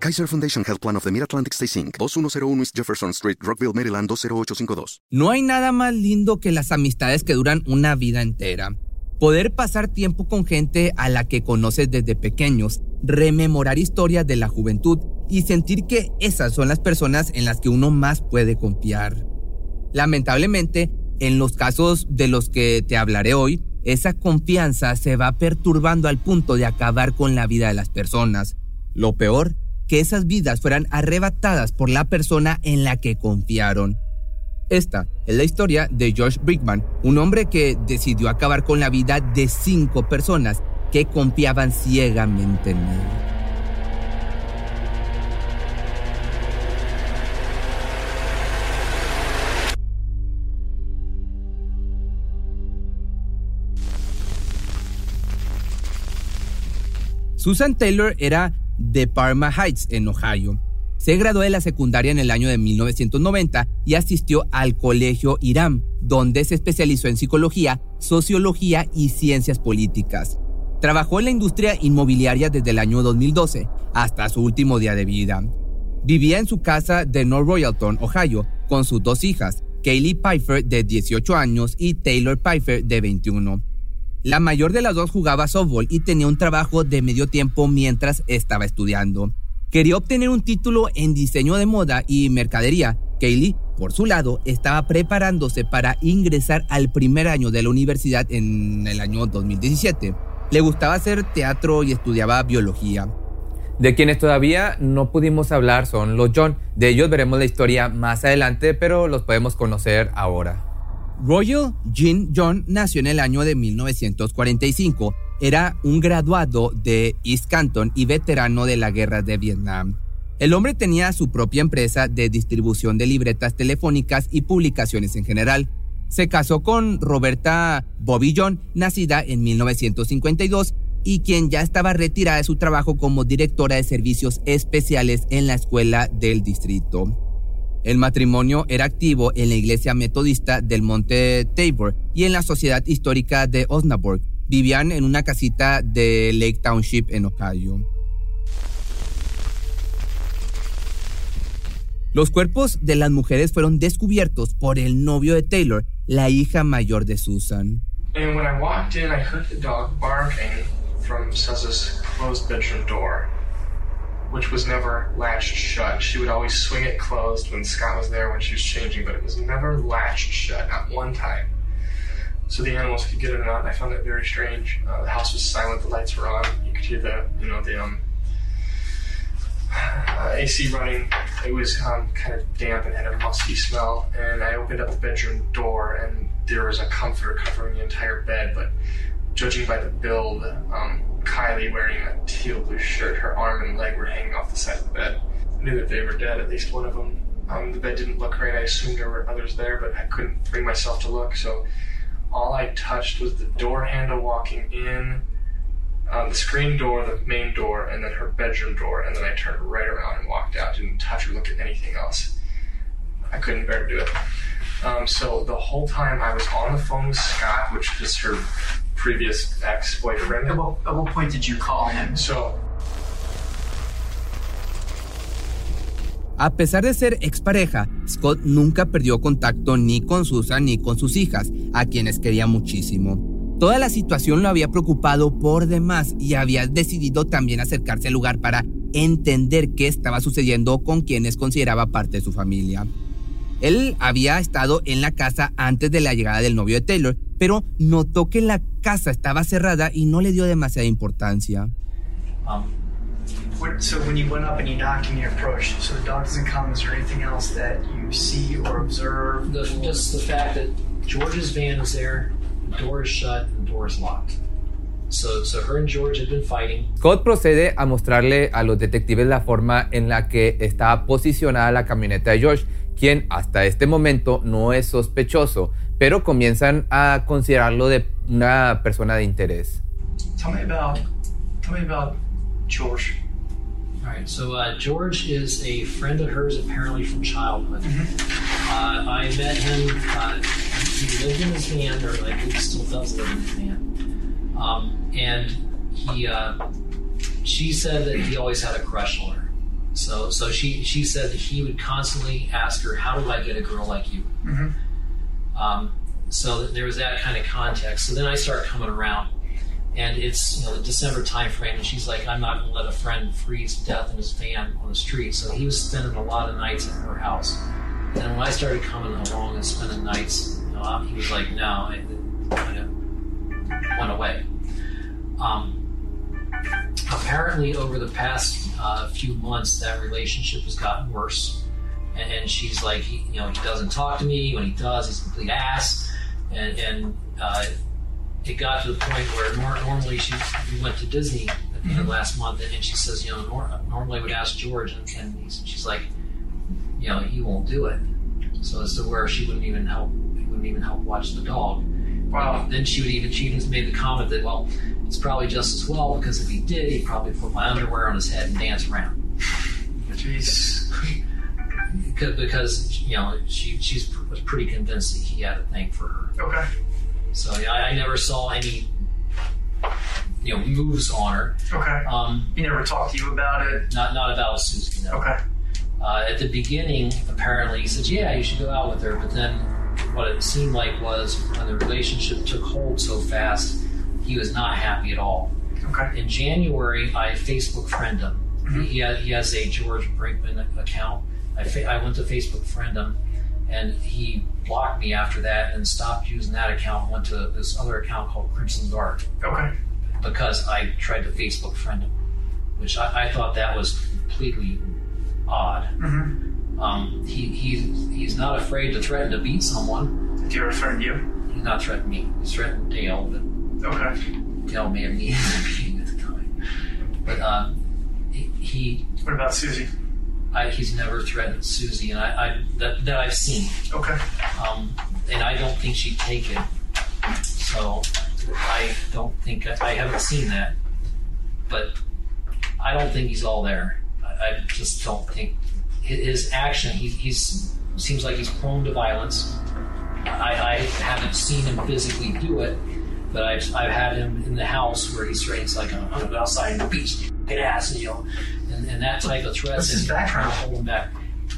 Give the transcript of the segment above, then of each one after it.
Kaiser Foundation Health Plan of the Mid-Atlantic Stay Inc., 2101 East Jefferson Street, Rockville, Maryland 20852. No hay nada más lindo que las amistades que duran una vida entera. Poder pasar tiempo con gente a la que conoces desde pequeños, rememorar historias de la juventud y sentir que esas son las personas en las que uno más puede confiar. Lamentablemente, en los casos de los que te hablaré hoy, esa confianza se va perturbando al punto de acabar con la vida de las personas. Lo peor, que esas vidas fueran arrebatadas por la persona en la que confiaron. Esta es la historia de George Brickman, un hombre que decidió acabar con la vida de cinco personas que confiaban ciegamente en él. Susan Taylor era de Parma Heights, en Ohio. Se graduó de la secundaria en el año de 1990 y asistió al Colegio Irán, donde se especializó en psicología, sociología y ciencias políticas. Trabajó en la industria inmobiliaria desde el año 2012 hasta su último día de vida. Vivía en su casa de North Royalton, Ohio, con sus dos hijas, Kaylee Pfeiffer de 18 años y Taylor Pfeiffer de 21. La mayor de las dos jugaba softball y tenía un trabajo de medio tiempo mientras estaba estudiando. Quería obtener un título en diseño de moda y mercadería. Kaylee, por su lado, estaba preparándose para ingresar al primer año de la universidad en el año 2017. Le gustaba hacer teatro y estudiaba biología. De quienes todavía no pudimos hablar son los John. De ellos veremos la historia más adelante, pero los podemos conocer ahora. Royal Jean John nació en el año de 1945. Era un graduado de East Canton y veterano de la guerra de Vietnam. El hombre tenía su propia empresa de distribución de libretas telefónicas y publicaciones en general. Se casó con Roberta Bobby John, nacida en 1952 y quien ya estaba retirada de su trabajo como directora de servicios especiales en la escuela del distrito. El matrimonio era activo en la iglesia metodista del Monte Tabor y en la sociedad histórica de Osnaburg. Vivían en una casita de Lake Township en Ohio. Los cuerpos de las mujeres fueron descubiertos por el novio de Taylor, la hija mayor de Susan. Which was never latched shut. She would always swing it closed when Scott was there when she was changing, but it was never latched shut, not one time. So the animals could get in and out, and I found that very strange. Uh, the house was silent, the lights were on. You could hear the, you know, the um, uh, AC running. It was um, kind of damp and had a musty smell. And I opened up the bedroom door, and there was a comforter covering the entire bed. But judging by the build, um, Kylie wearing a teal blue shirt. Her arm and leg were hanging off the side of the bed. I knew that they were dead, at least one of them. Um, the bed didn't look right. I assumed there were others there, but I couldn't bring myself to look. So all I touched was the door handle walking in, um, the screen door, the main door, and then her bedroom door. And then I turned right around and walked out. Didn't touch or look at anything else. I couldn't bear to do it. Um, so the whole time I was on the phone with Scott, which is her previous ex-boyfriend. At what, at what point did you call him? So A pesar de ser expareja, Scott nunca perdió contacto ni con Susan ni con sus hijas, a quienes quería muchísimo. Toda la situación lo había preocupado por demás y había decidido también acercarse al lugar para entender qué estaba sucediendo con quienes consideraba parte de su familia. Él había estado en la casa antes de la llegada del novio de Taylor, pero notó que la casa estaba cerrada y no le dio demasiada importancia. Um, what, so when you went up and you knocked and you approached, so the dog doesn't come, is there anything else that you see or observe? The, just the fact that George's van is there, the door is shut, the door is locked. So, so her and George had been fighting. Scott procede a mostrarle a los detectives la forma en la que estaba posicionada la camioneta de George quien hasta este momento no es sospechoso, pero comienzan a considerarlo de una persona de interés. Tell me about, tell me about George. All right, so uh, George is a friend of hers, apparently from childhood. Uh, I met him. Uh, he lived in his van, or I think he still does live in his van. Um, and he, uh, she said that he always had a crush on her. So, so she she said that he would constantly ask her, "How do I get a girl like you?" Um, so there was that kind of context. So then I start coming around, and it's you know the December time frame, and she's like, "I'm not going to let a friend freeze to death in his van on the street." So he was spending a lot of nights at her house. And when I started coming along and spending nights, you know, he was like, "No," it kind of went away. Um, apparently, over the past uh, few months, that relationship has gotten worse. And, and she's like, he, you know, he doesn't talk to me. When he does, he's a complete ass. And, and uh, it got to the point where nor- normally she we went to Disney at the end of last month, and, and she says, you know, nor- normally I would ask George, and, and he's, she's like, you know, he won't do it. So as to where she wouldn't even help, he wouldn't even help watch the dog. Wow. Then she would even she even made the comment that well, it's probably just as well because if he did, he'd probably put my underwear on his head and dance around. Jeez. Because, because you know she she's was pretty convinced that he had a thing for her. Okay. So yeah, I, I never saw any you know moves on her. Okay. Um, He never talked to you about it. not not about Susie. No. Okay. Uh, at the beginning, apparently, he said, "Yeah, you should go out with her." But then, what it seemed like was when the relationship took hold so fast, he was not happy at all. Okay. In January, I Facebook friend him. He, ha- he has a George Brinkman account. I, fa- I went to Facebook friend him, and he blocked me after that and stopped using that account. Went to this other account called Crimson Guard Okay. because I tried to Facebook friend him, which I, I thought that was completely odd. Mm-hmm. Um, he, he he's not afraid to threaten to beat someone. Did he ever threaten you? He's not threatened me. He's threatened Dale, but Okay. May have needed a beating at the time. But um, he, he What about Susie? I, he's never threatened Susie, and I, I that, that I've seen, Okay. um, and I don't think she'd take it. So I don't think I haven't seen that, but I don't think he's all there. I, I just don't think his, his action. He, he's seems like he's prone to violence. I, I haven't seen him physically do it, but I've, I've had him in the house where he's threatens like I'm go outside and beat your ass, you know, and, and that type of threat. What's his background? Hold him back.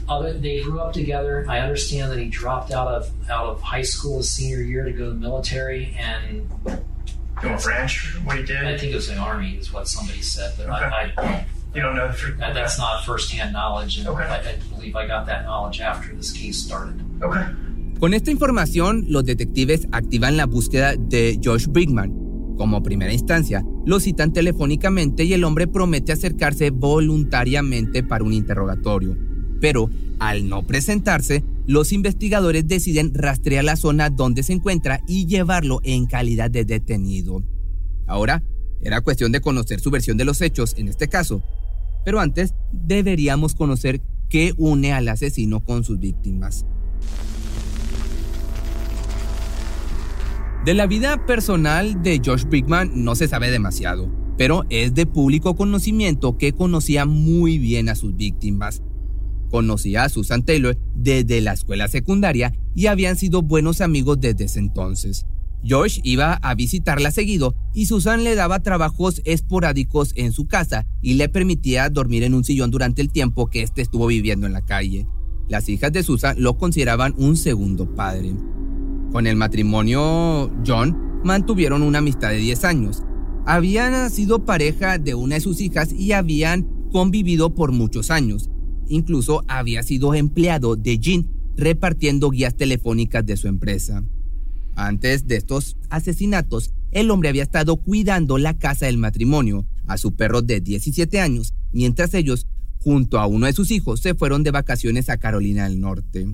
Other, they grew up together. I understand that he dropped out of out of high school his senior year to go to the military, and want branch? What he did? I think it was the army, is what somebody said. But Okay. I, I, You don't know. For, that, that's not firsthand knowledge, and Okay. I, I believe I got that knowledge after this case started. Okay. Con esta información, los detectives activan la búsqueda de Josh Brickman. Como primera instancia, lo citan telefónicamente y el hombre promete acercarse voluntariamente para un interrogatorio. Pero, al no presentarse, los investigadores deciden rastrear la zona donde se encuentra y llevarlo en calidad de detenido. Ahora, era cuestión de conocer su versión de los hechos en este caso. Pero antes, deberíamos conocer qué une al asesino con sus víctimas. De la vida personal de Josh Brickman no se sabe demasiado, pero es de público conocimiento que conocía muy bien a sus víctimas. Conocía a Susan Taylor desde la escuela secundaria y habían sido buenos amigos desde ese entonces. Josh iba a visitarla seguido y Susan le daba trabajos esporádicos en su casa y le permitía dormir en un sillón durante el tiempo que éste estuvo viviendo en la calle. Las hijas de Susan lo consideraban un segundo padre. Con el matrimonio, John mantuvieron una amistad de 10 años. Habían sido pareja de una de sus hijas y habían convivido por muchos años. Incluso había sido empleado de Jean repartiendo guías telefónicas de su empresa. Antes de estos asesinatos, el hombre había estado cuidando la casa del matrimonio a su perro de 17 años, mientras ellos, junto a uno de sus hijos, se fueron de vacaciones a Carolina del Norte.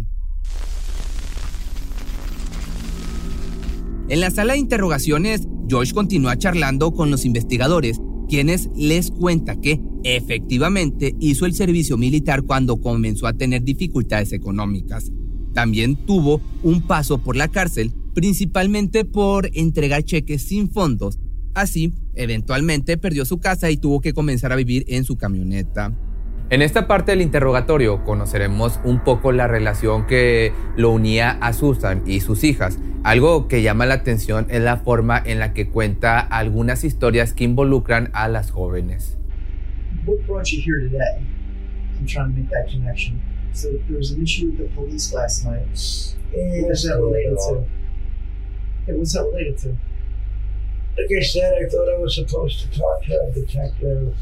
En la sala de interrogaciones, Josh continúa charlando con los investigadores, quienes les cuenta que efectivamente hizo el servicio militar cuando comenzó a tener dificultades económicas. También tuvo un paso por la cárcel, principalmente por entregar cheques sin fondos. Así, eventualmente perdió su casa y tuvo que comenzar a vivir en su camioneta. En esta parte del interrogatorio conoceremos un poco la relación que lo unía a Susan y sus hijas. Algo que llama la atención es la forma en la que cuenta algunas historias que involucran a las jóvenes. What brought you here today? I'm trying to make that connection. So there was an issue with the police last night. What is that related to? Yeah, what's that related to? Like I said, I thought I was supposed to talk to a detective,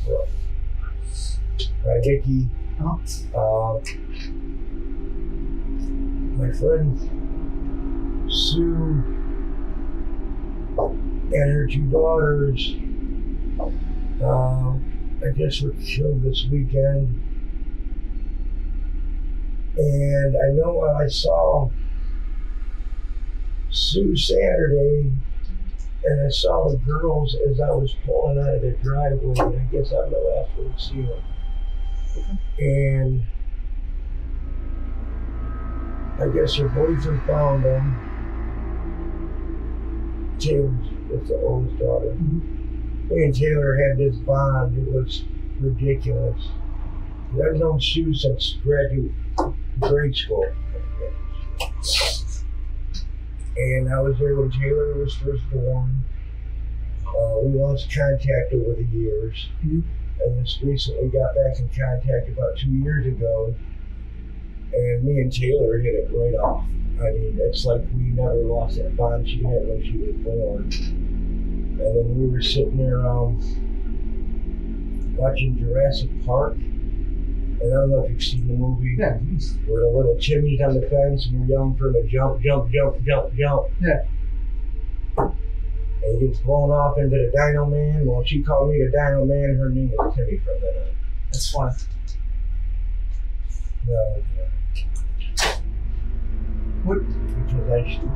Uh-huh. Uh, my friend Sue and her two daughters, uh, I guess were killed this weekend. And I know I saw Sue Saturday, and I saw the girls as I was pulling out of the driveway. And I guess I'm the last one to see them. And I guess her boyfriend found them. Taylor's that's the oldest daughter. Me and Taylor had this bond. It was ridiculous. I've known Sue since graduate grade school. And I was there when Taylor was first born. Uh, we lost contact over the years. And just recently got back in contact about two years ago. And me and Taylor hit it right off. I mean, it's like we never lost that bond she had when she was born. And then we were sitting there um, watching Jurassic Park. And I don't know if you've seen the movie Yeah. where the little chimney's on the fence and you're yelling for him to jump, jump, jump, jump, jump. Yeah. And gets blown off into the Dino Man. Well, she called me the Dino Man. Her name was Timmy from then on. That's fun. No, What? because I should.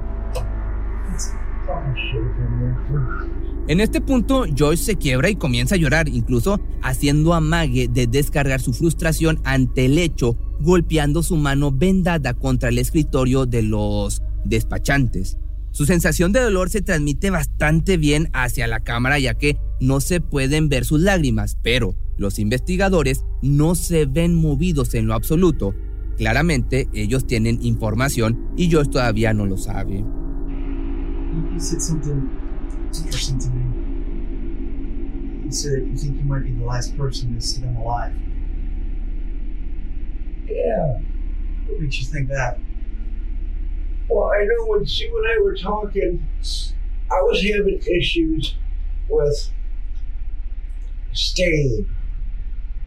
En este punto, Joyce se quiebra y comienza a llorar, incluso haciendo amague de descargar su frustración ante el hecho, golpeando su mano vendada contra el escritorio de los despachantes. Su sensación de dolor se transmite bastante bien hacia la cámara ya que no se pueden ver sus lágrimas, pero los investigadores no se ven movidos en lo absoluto. Claramente ellos tienen información y Joyce todavía no lo sabe. Yeah. What makes you think that? Well, I know when she and I were talking, I was having issues with staying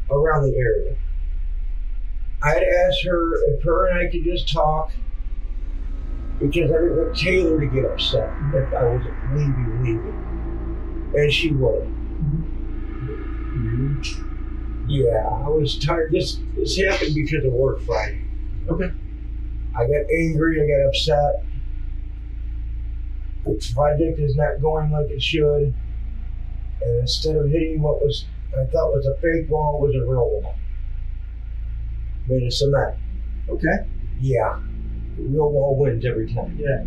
around the area. I'd asked her if her and I could just talk because I didn't want Taylor to get upset if I was leaving, leaving. And she would. Mm-hmm. Yeah, I was tired. This this happened because of work Friday. Okay. I got angry, I got upset. The project is not going like it should. And instead of hitting what was I thought was a fake wall was a real wall. Made of cement. Okay. Yeah. The real wall wins every time. Yeah.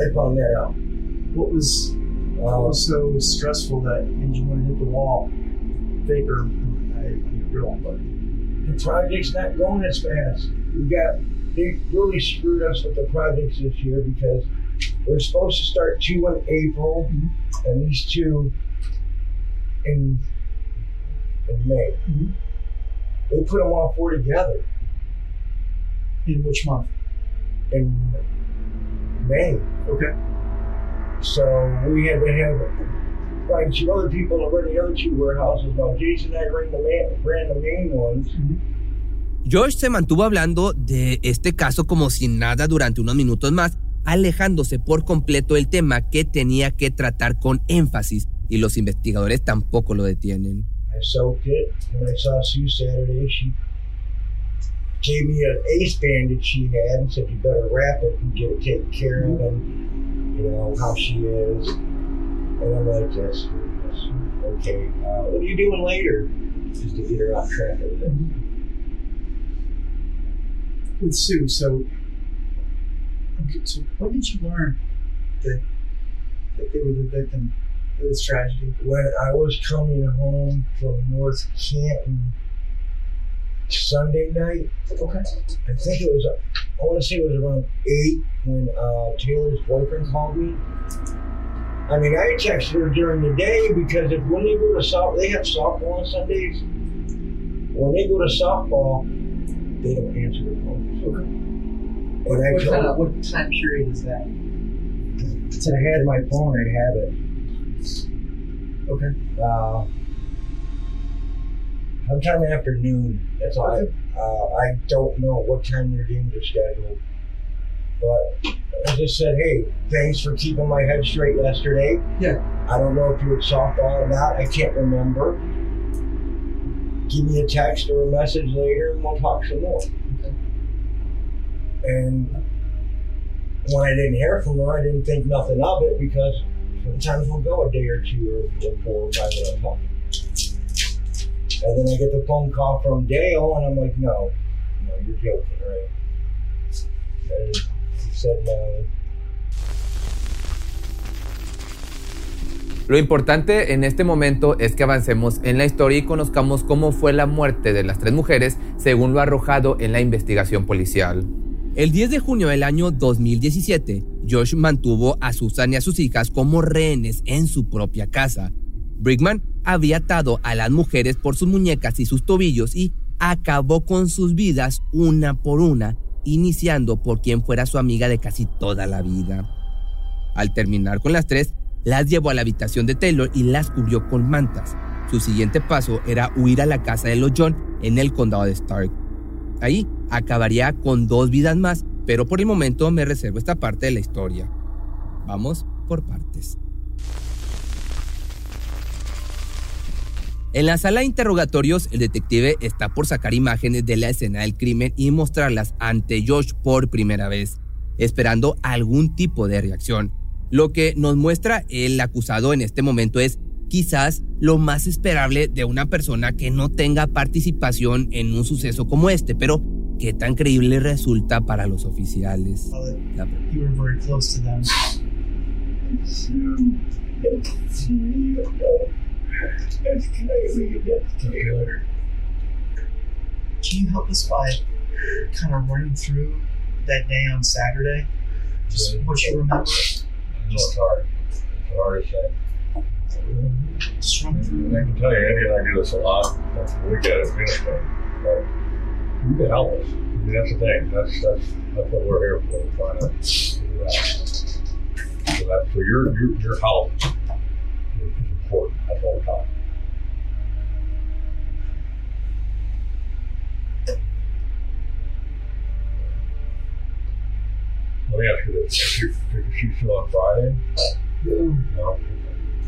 I found that out. What was what Uh, was so stressful that made you want to hit the wall? Fake or I, real, but the project's not going as fast. We got they really screwed us with the projects this year because we're supposed to start two in April and these two in in May. Mhm. They put them all four together in which month? in May. Okay. So we had to have find two other people to run the other two warehouses. While Jason and I ran the main, ran the main ones. Josh se mantuvo hablando de este caso como si nada durante unos minutos más, alejándose por completo del tema que tenía que tratar con énfasis, y los investigadores tampoco lo detienen. Okay. Uh, what are you doing later? just to get her off track. With Sue, so, okay, so when did you learn that that they were the victim of this tragedy? When I was coming home from North Canton Sunday night, Okay. I think it was, I want to say it was around 8 when uh, Taylor's boyfriend called me. I mean, I texted her during the day because if when they go to softball, they have softball on Sundays. When they go to softball, they don't answer the phone. Okay. What, I what told kind what time period is that? Since I had my phone, I'd have it. Okay. Uh, sometime afternoon. That's all. I, uh, I don't know what time your games are scheduled. But I just said, hey, thanks for keeping my head straight yesterday. Yeah. I don't know if you were softball or not. I can't remember. Give me a text or a message later and we'll talk some more. And when I didn't hear from her, I didn't think nothing of it because sometimes we'll go a day or two or, four or five without talking. And then I get the phone call from Dale, and I'm like, no, no, you're joking, right? And he said no. Lo importante en este momento es que avancemos en la historia y conozcamos cómo fue la muerte de las tres mujeres según lo arrojado en la investigación policial. El 10 de junio del año 2017, Josh mantuvo a Susan y a sus hijas como rehenes en su propia casa. Brickman había atado a las mujeres por sus muñecas y sus tobillos y acabó con sus vidas una por una, iniciando por quien fuera su amiga de casi toda la vida. Al terminar con las tres, las llevó a la habitación de Taylor y las cubrió con mantas. Su siguiente paso era huir a la casa de los John en el condado de Stark. Ahí acabaría con dos vidas más, pero por el momento me reservo esta parte de la historia. Vamos por partes. En la sala de interrogatorios, el detective está por sacar imágenes de la escena del crimen y mostrarlas ante Josh por primera vez, esperando algún tipo de reacción. Lo que nos muestra el acusado en este momento es quizás lo más esperable de una persona que no tenga participación en un suceso como este, pero qué tan creíble resulta para los oficiales. La- You were very close to them. Can you help us by kind of running through that day on Saturday? Just what you remember? It's hard. It's hard to say. Just. I can tell you, Andy and I do this a lot. We get it, we get it. But you can help us. I mean, that's the thing. That's that's that's what we're here for. We're trying to do that. So that so your your your help is, is important. That's all the Well, after the after, after she still on Friday. No.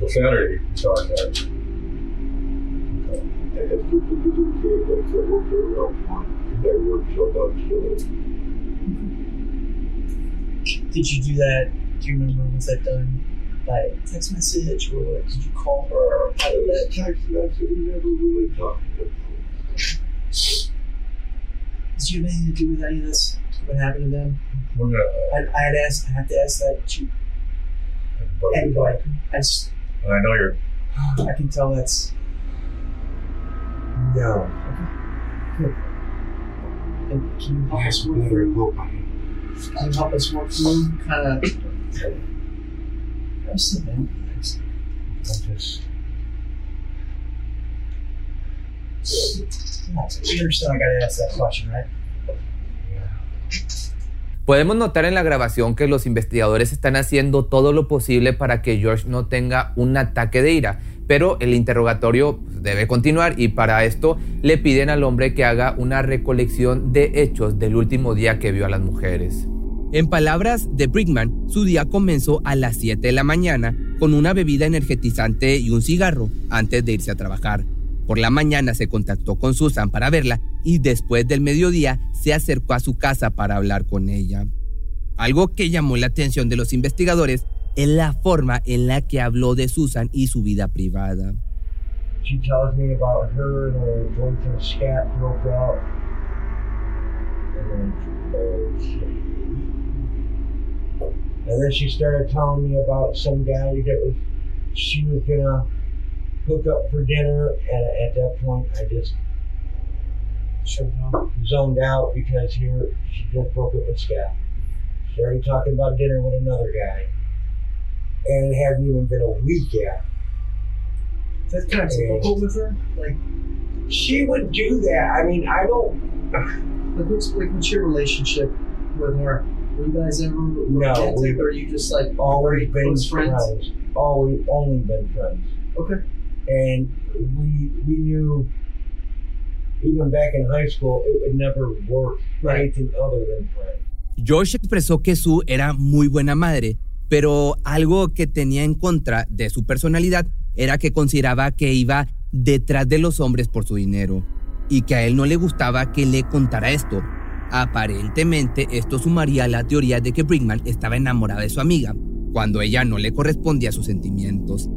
Saturday if you well Did you do that? Do you remember was that done by text message or did you call her? Or? Text message. We never really talked. Did you have anything to do with any of this? What happened to them? We're gonna. I, I had asked. I have to ask that to anybody. I just. I know you're. I can tell that's. No. And can you help us work through? Can you help us work through kind of? Rest of it. I'm just. You understand? I got to ask that question, right? Podemos notar en la grabación que los investigadores están haciendo todo lo posible para que George no tenga un ataque de ira, pero el interrogatorio debe continuar y para esto le piden al hombre que haga una recolección de hechos del último día que vio a las mujeres. En palabras de Brickman, su día comenzó a las 7 de la mañana con una bebida energetizante y un cigarro antes de irse a trabajar. Por la mañana se contactó con Susan para verla y después del mediodía se acercó a su casa para hablar con ella. Algo que llamó la atención de los investigadores es la forma en la que habló de Susan y su vida privada. then, uh, she started telling me about some guy that was she was gonna hook up for dinner, and at that point, I just zoned out because here she just broke up with Scott. She's already talking about dinner with another guy, and it hadn't even been a week yet. That's kind of typical with her. Like, She would do that. I mean, I don't. like what's like what's your relationship with her? Were you guys ever No, romantic, we- or are you just like always been friends. friends? Always only been friends. Okay. And we we knew even back in high school it would never work anything other than friends. George expresó que Sue era muy buena madre, pero algo que tenía en contra de su personalidad era que consideraba que iba detrás de los hombres por su dinero y que a él no le gustaba que le contara esto. Aparentemente esto sumaría a la teoría de que Brickman estaba enamorada de su amiga, cuando ella no le correspondía a sus sentimientos.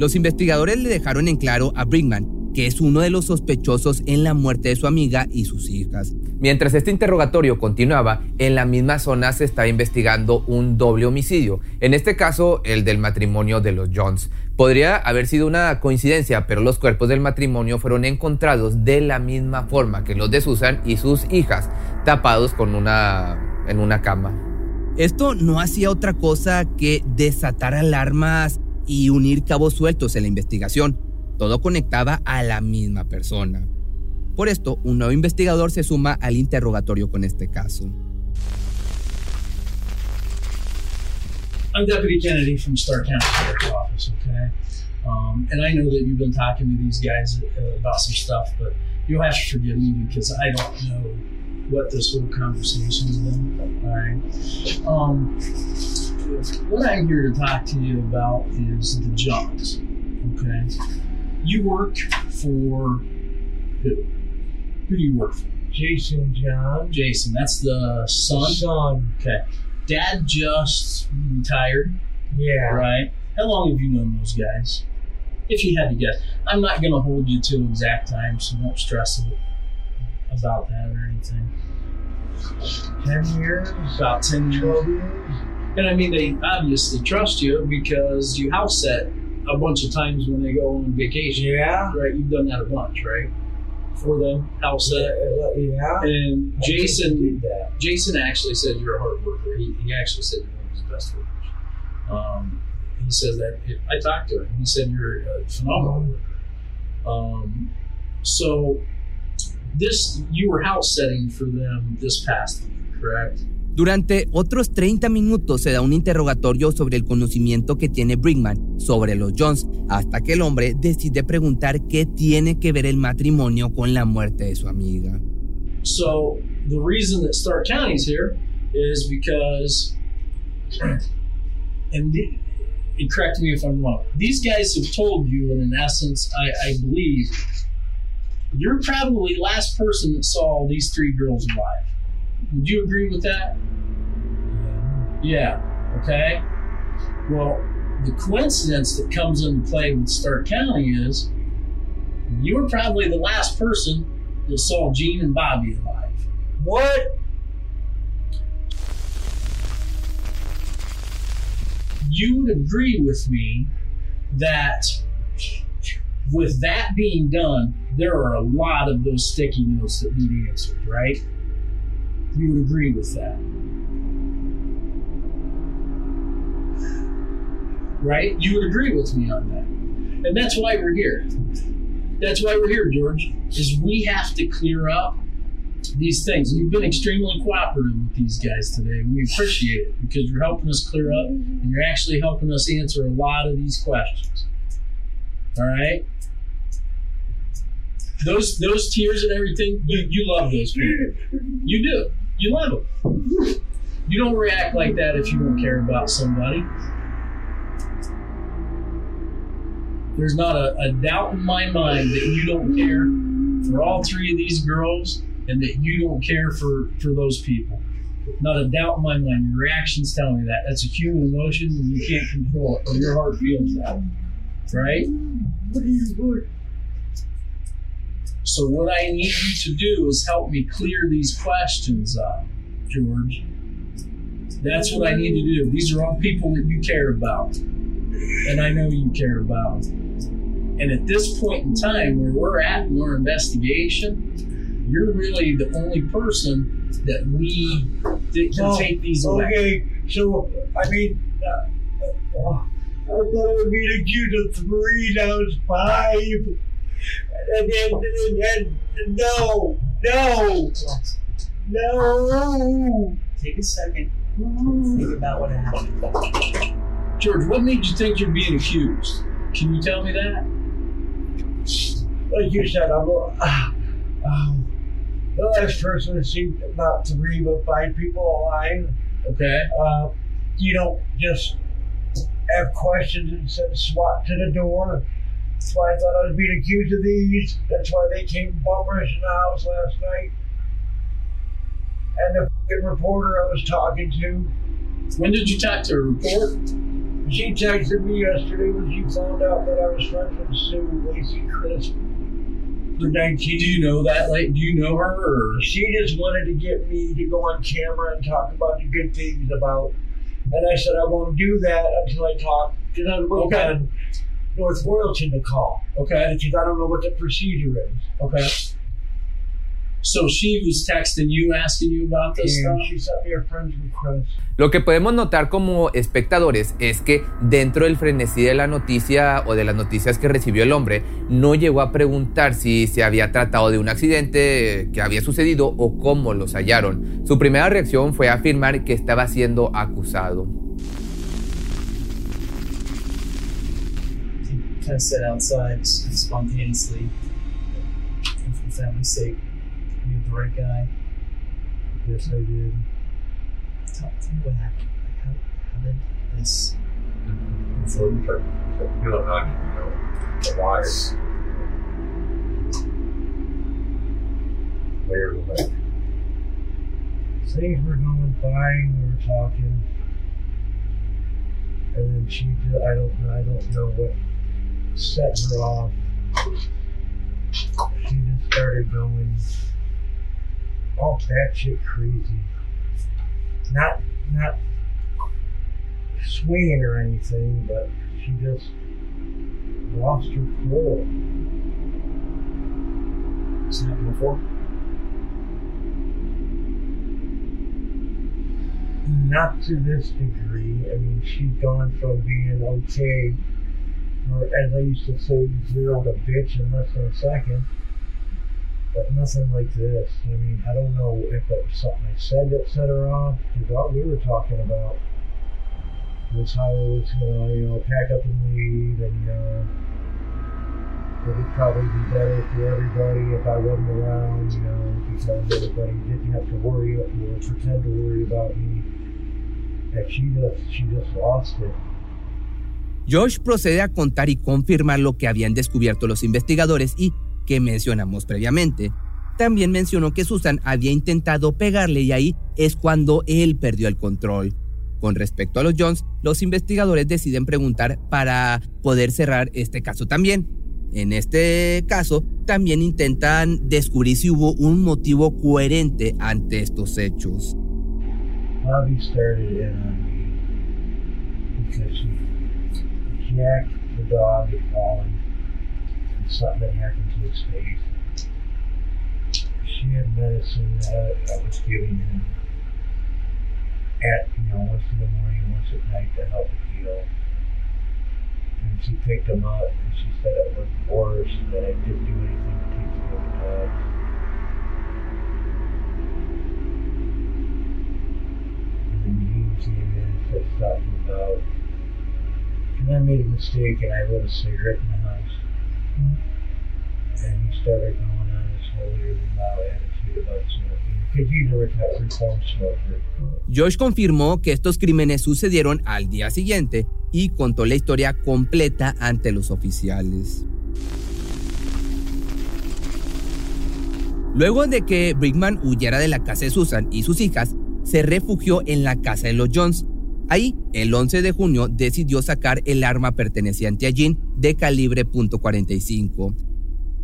Los investigadores le dejaron en claro a Brickman que es uno de los sospechosos en la muerte de su amiga y sus hijas. Mientras este interrogatorio continuaba, en la misma zona se estaba investigando un doble homicidio, en este caso el del matrimonio de los Jones. Podría haber sido una coincidencia, pero los cuerpos del matrimonio fueron encontrados de la misma forma que los de Susan y sus hijas, tapados con una en una cama. Esto no hacía otra cosa que desatar alarmas y unir cabos sueltos en la investigación. Todo conectaba a la misma persona. Por esto, un nuevo investigador se suma al interrogatorio con este caso. I'm Deputy Kennedy from Stark County Sheriff's Office, okay? Um, and I know that you've been talking to these guys uh, about some stuff, but you'll have to forgive me because I don't know what this whole conversation's been, all right? Um, what I'm here to talk to you about is the Johns, okay? You work for who? Who do you work for? Jason John. Jason, that's the son? Son. Okay. Dad just retired. Yeah. Right. How long have you known those guys? If you had to guess, I'm not going to hold you to exact time, so don't stress about that or anything. Ten years. About ten years. Twelve years. And I mean, they obviously trust you because you house set a bunch of times when they go on vacation. Yeah. Right. You've done that a bunch, right? For them, house set. Yeah. yeah. And I Jason, did that. Jason actually said you're a hard worker. He, he actually said you're one of his best workers. Um, he says that. I talked to him. He said you're a phenomenal worker. Um, so this you were house setting for them this past week, correct? Durante otros 30 minutos se da un interrogatorio sobre el conocimiento que tiene Brickman sobre los Jones, hasta que el hombre decide preguntar qué tiene que ver el matrimonio con la muerte de su amiga. So the reason that Stark County's here is because, and, the, and correct me if I'm wrong. These guys have told you, and in essence, I, I believe you're probably the last person that saw these three girls alive. Would you agree with that? Yeah. Okay. Well, the coincidence that comes into play with Stark County is you were probably the last person that saw Gene and Bobby alive. What? You would agree with me that with that being done, there are a lot of those sticky notes that need answered, right? You would agree with that. Right? You would agree with me on that. And that's why we're here. That's why we're here, George, is we have to clear up these things. You've been extremely cooperative with these guys today. We appreciate it because you're helping us clear up and you're actually helping us answer a lot of these questions. All right? Those those tears and everything, you, you love those people. You do. You love them. You don't react like that if you don't care about somebody. There's not a, a doubt in my mind that you don't care for all three of these girls and that you don't care for, for those people. Not a doubt in my mind. Your reactions tell me that. That's a human emotion and you can't control it, or your heart feels that. Right? What do you what? So what I need you to do is help me clear these questions up, George. That's what I need to do. These are all people that you care about. And I know you care about. And at this point in time, where we're at in our investigation, you're really the only person that we that can Oh, take these away. Okay, so I mean, uh, uh, I thought I would be accused of three, now it's five. And then, and then, no, no, no. Take a second. Think about what happened. George, what made you think you're being accused? Can you tell me that? Like you said, I'm. Uh, um, the last person has seen about three, but five people alive. Okay. Uh, you don't just have questions and send SWAT to the door. That's why I thought I was being accused of these. That's why they came bum rushing the house last night. And the fucking reporter I was talking to, When did you talk to a report? she texted me yesterday when she found out that I was friends with Sue Lacey Crisp. For 19 Do you know that? Like, do you know her? Or She just wanted to get me to go on camera and talk about the good things about. And I said I won't do that until I talk because I was waiting Okay. North Royalton to call okay, because I don't know what the procedure is. okay. So she was texting you, asking you about this And stuff. she sent me a friend's request. Lo que podemos notar como espectadores es que dentro del frenesí de la noticia o de las noticias que recibió el hombre, no llegó a preguntar si se había tratado de un accidente que había sucedido o cómo los hallaron. Su primera reacción fue afirmar que estaba siendo acusado. Kind of sat outside spontaneously, and for family's sake, you're the right guy. Yes, I did. Tell, tell me what happened. Like, how, how did this? So you try to feel it you, you know, the wires. Layers of that. Things were going fine. We were talking, and then she. ju- I don't. I don't know what set her off. She just started going all batshit crazy. Not not swinging or anything, but she just lost her control. Has it happened before? Not to this degree. I mean, she's gone from being okay, or as I used to say, zero to bitch in less than a second. But nothing like this. I mean, I don't know if it was something I said that set her off, because all we were talking about was how it was gonna, you know, pack up and leave, and, you know, it would probably be better for everybody if I wasn't around, you know, because everybody didn't have to worry or pretend to worry about me. And she just, she just lost it. Josh procede a contar y confirmar lo que habían descubierto los investigadores y que mencionamos previamente. También mencionó que Susan había intentado pegarle y ahí es cuando él perdió el control. Con respecto a los Jones, los investigadores deciden preguntar para poder cerrar este caso también. En este caso, también intentan descubrir si hubo un motivo coherente ante estos hechos. Jacked the dog had fallen and something happened to his face. She had medicine that I was giving him at, you know, once in the morning once at night to help it heal. And she picked him up and she said it was worse, that I didn't do anything to take care of the dog. And then he came in and said something about, and I made a mistake and I lit a cigarette in the house. And he started going on this whole really loud attitude about smoking. Because he's a retired reform smoker. Josh confirmó que estos crímenes sucedieron al día siguiente y contó la historia completa ante los oficiales. Luego de que Brickman huyera de la casa de Susan y sus hijas, se refugió en la casa de los Jones. Ahí, el 11 de junio, decidió sacar el arma perteneciente a Jean de calibre .45.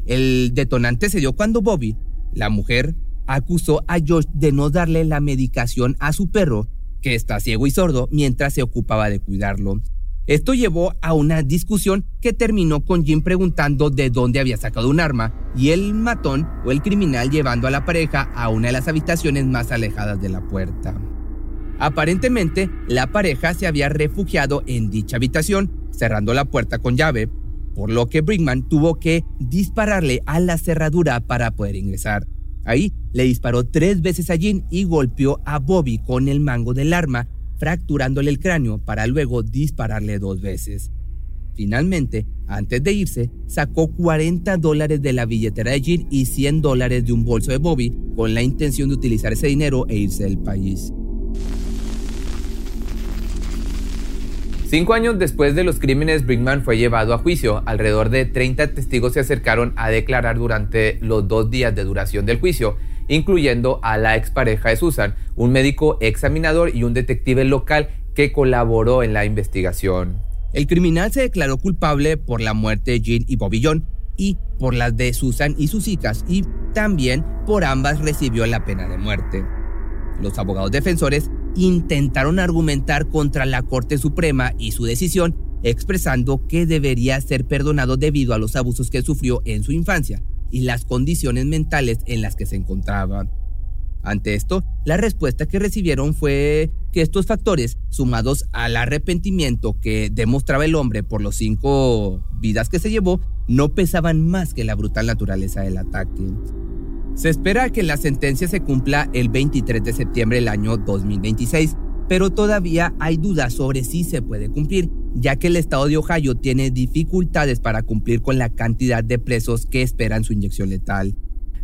El detonante se dio cuando Bobby, la mujer, acusó a Josh de no darle la medicación a su perro, que está ciego y sordo, mientras se ocupaba de cuidarlo. Esto llevó a una discusión que terminó con Jim preguntando de dónde había sacado un arma y el matón o el criminal llevando a la pareja a una de las habitaciones más alejadas de la puerta. Aparentemente, la pareja se había refugiado en dicha habitación, cerrando la puerta con llave, por lo que Brinkman tuvo que dispararle a la cerradura para poder ingresar. Ahí le disparó tres veces a Jean y golpeó a Bobby con el mango del arma, fracturándole el cráneo para luego dispararle dos veces. Finalmente, antes de irse, sacó 40 dólares de la billetera de Jean y 100 dólares de un bolso de Bobby con la intención de utilizar ese dinero e irse del país. Cinco años después de los crímenes, Brinkman fue llevado a juicio. Alrededor de 30 testigos se acercaron a declarar durante los dos días de duración del juicio, incluyendo a la expareja de Susan, un médico examinador y un detective local que colaboró en la investigación. El criminal se declaró culpable por la muerte de Jean y Bobby y por las de Susan y sus hijas, y también por ambas recibió la pena de muerte. Los abogados defensores intentaron argumentar contra la Corte Suprema y su decisión, expresando que debería ser perdonado debido a los abusos que sufrió en su infancia y las condiciones mentales en las que se encontraba. Ante esto, la respuesta que recibieron fue que estos factores, sumados al arrepentimiento que demostraba el hombre por los cinco vidas que se llevó, no pesaban más que la brutal naturaleza del ataque. Se espera que la sentencia se cumpla el 23 de septiembre del año 2026, pero todavía hay dudas sobre si se puede cumplir, ya que el estado de Ohio tiene dificultades para cumplir con la cantidad de presos que esperan su inyección letal.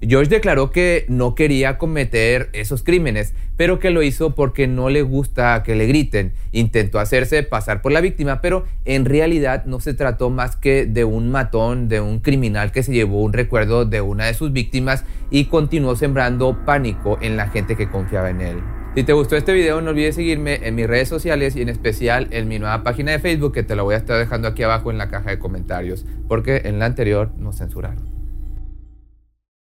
George declaró que no quería cometer esos crímenes, pero que lo hizo porque no le gusta que le griten. Intentó hacerse pasar por la víctima, pero en realidad no se trató más que de un matón, de un criminal que se llevó un recuerdo de una de sus víctimas y continuó sembrando pánico en la gente que confiaba en él. Si te gustó este video no olvides seguirme en mis redes sociales y en especial en mi nueva página de Facebook que te la voy a estar dejando aquí abajo en la caja de comentarios, porque en la anterior nos censuraron.